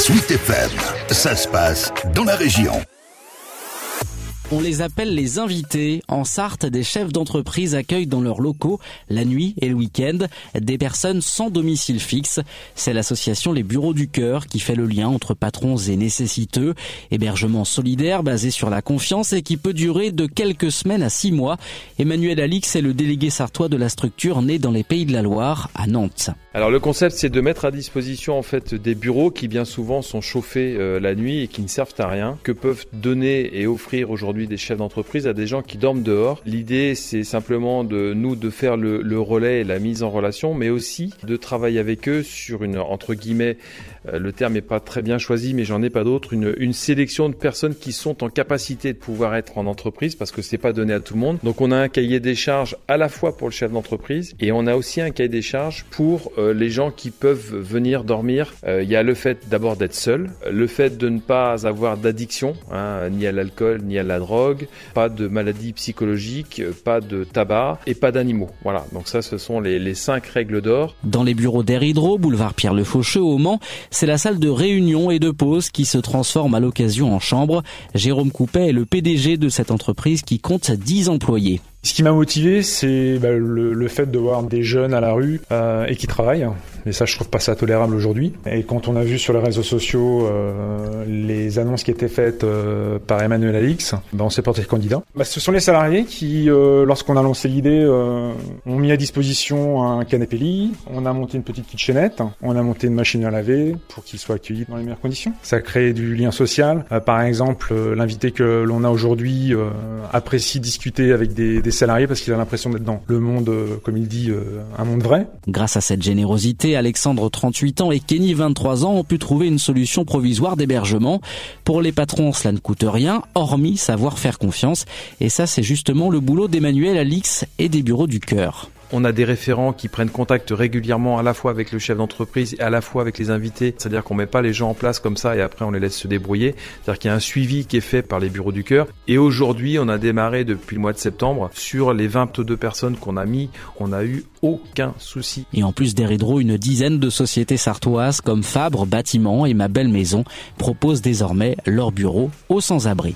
Sweet FM, ça se passe dans la région. On les appelle les invités. En Sarthe, des chefs d'entreprise accueillent dans leurs locaux, la nuit et le week-end, des personnes sans domicile fixe. C'est l'association Les Bureaux du Cœur qui fait le lien entre patrons et nécessiteux. Hébergement solidaire basé sur la confiance et qui peut durer de quelques semaines à six mois. Emmanuel Alix est le délégué sartois de la structure née dans les Pays de la Loire, à Nantes. Alors le concept c'est de mettre à disposition en fait des bureaux qui bien souvent sont chauffés euh, la nuit et qui ne servent à rien, que peuvent donner et offrir aujourd'hui des chefs d'entreprise à des gens qui dorment dehors. L'idée c'est simplement de nous de faire le, le, relais et la mise en relation, mais aussi de travailler avec eux sur une entre guillemets le terme n'est pas très bien choisi, mais j'en ai pas d'autre, une, une sélection de personnes qui sont en capacité de pouvoir être en entreprise parce que c'est pas donné à tout le monde. Donc on a un cahier des charges à la fois pour le chef d'entreprise et on a aussi un cahier des charges pour euh, les gens qui peuvent venir dormir. Euh, il y a le fait d'abord d'être seul, le fait de ne pas avoir d'addiction, hein, ni à l'alcool, ni à la drogue, pas de maladies psychologiques, pas de tabac et pas d'animaux. Voilà, donc ça ce sont les, les cinq règles d'or. Dans les bureaux d'Air Hydro, boulevard Pierre Le Faucheux au Mans, c'est la salle de réunion et de pause qui se transforme à l'occasion en chambre. Jérôme Coupet est le PDG de cette entreprise qui compte 10 employés. Ce qui m'a motivé, c'est bah, le, fait de voir des jeunes à la rue euh, et qui travaillent. Et ça, je trouve pas ça tolérable aujourd'hui. Et quand on a vu sur les réseaux sociaux euh, les annonces qui étaient faites euh, par Emmanuel Alix, bah, on s'est porté candidat. Bah, ce sont les salariés qui, euh, lorsqu'on a lancé l'idée, euh, ont mis à disposition un canapé lit. On a monté une petite kitchenette. On a monté une machine à laver pour qu'ils soient accueillis dans les meilleures conditions. Ça a créé du lien social. par exemple, l'invité que l'on a aujourd'hui apprécie discuter avec des, des salariés parce qu'il a l'impression d'être dans le monde, comme il dit, un monde vrai. Grâce à cette générosité, Alexandre 38 ans et Kenny 23 ans ont pu trouver une solution provisoire d'hébergement. Pour les patrons, cela ne coûte rien, hormis savoir faire confiance. Et ça, c'est justement le boulot d'Emmanuel Alix et des bureaux du cœur. On a des référents qui prennent contact régulièrement à la fois avec le chef d'entreprise et à la fois avec les invités. C'est-à-dire qu'on met pas les gens en place comme ça et après on les laisse se débrouiller. C'est-à-dire qu'il y a un suivi qui est fait par les bureaux du cœur. Et aujourd'hui, on a démarré depuis le mois de septembre sur les 22 personnes qu'on a mis. On n'a eu aucun souci. Et en plus d'Eridro, une dizaine de sociétés sartoises comme Fabre, Bâtiment et Ma Belle Maison proposent désormais leur bureau aux sans-abri.